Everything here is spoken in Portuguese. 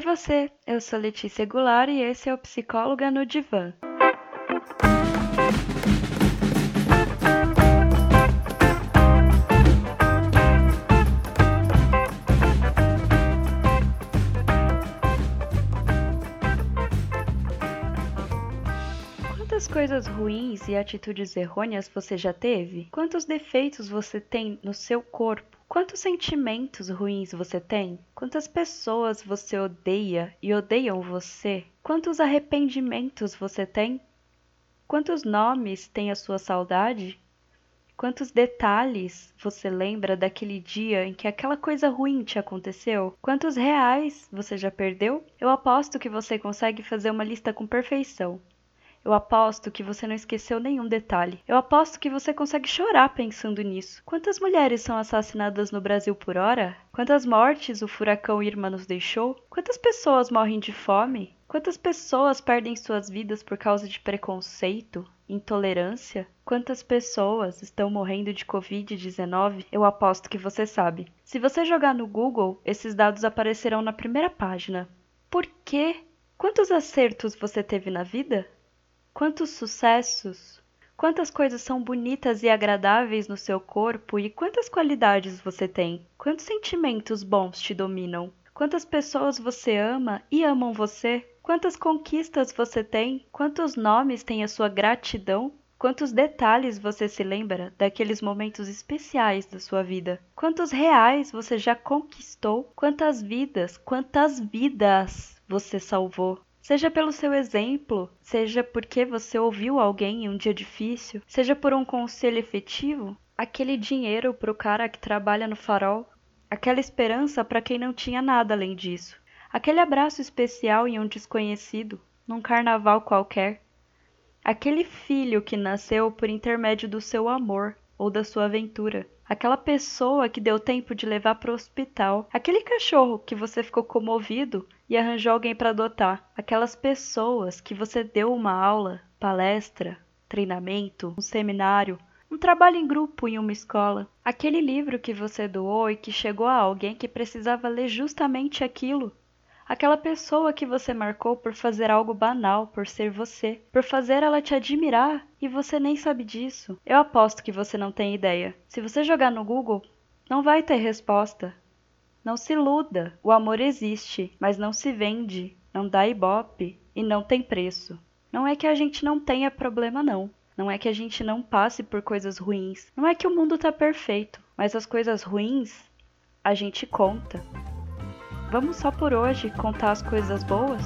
Oi você, eu sou Letícia Goulart e esse é o Psicóloga no Divã. Quantas coisas ruins e atitudes errôneas você já teve? Quantos defeitos você tem no seu corpo? Quantos sentimentos ruins você tem? Quantas pessoas você odeia e odeiam você? Quantos arrependimentos você tem? Quantos nomes tem a sua saudade? Quantos detalhes você lembra daquele dia em que aquela coisa ruim te aconteceu? Quantos reais você já perdeu? Eu aposto que você consegue fazer uma lista com perfeição. Eu aposto que você não esqueceu nenhum detalhe. Eu aposto que você consegue chorar pensando nisso. Quantas mulheres são assassinadas no Brasil por hora? Quantas mortes o furacão Irma nos deixou? Quantas pessoas morrem de fome? Quantas pessoas perdem suas vidas por causa de preconceito, intolerância? Quantas pessoas estão morrendo de Covid-19? Eu aposto que você sabe. Se você jogar no Google, esses dados aparecerão na primeira página. Por quê? Quantos acertos você teve na vida? Quantos sucessos! Quantas coisas são bonitas e agradáveis no seu corpo e quantas qualidades você tem? Quantos sentimentos bons te dominam? Quantas pessoas você ama e amam você? Quantas conquistas você tem? Quantos nomes tem a sua gratidão? Quantos detalhes você se lembra daqueles momentos especiais da sua vida? Quantos reais você já conquistou? Quantas vidas, quantas vidas você salvou? Seja pelo seu exemplo, seja porque você ouviu alguém em um dia difícil, seja por um conselho efetivo, aquele dinheiro para o cara que trabalha no farol, aquela esperança para quem não tinha nada além disso, aquele abraço especial em um desconhecido, num carnaval qualquer, aquele filho que nasceu por intermédio do seu amor ou da sua aventura aquela pessoa que deu tempo de levar para o hospital, aquele cachorro que você ficou comovido e arranjou alguém para adotar, aquelas pessoas que você deu uma aula, palestra, treinamento, um seminário, um trabalho em grupo em uma escola, aquele livro que você doou e que chegou a alguém que precisava ler justamente aquilo aquela pessoa que você marcou por fazer algo banal, por ser você, por fazer ela te admirar e você nem sabe disso. Eu aposto que você não tem ideia. Se você jogar no Google, não vai ter resposta. Não se iluda. O amor existe, mas não se vende, não dá ibope e não tem preço. Não é que a gente não tenha problema, não. Não é que a gente não passe por coisas ruins. Não é que o mundo tá perfeito, mas as coisas ruins a gente conta. Vamos só por hoje contar as coisas boas?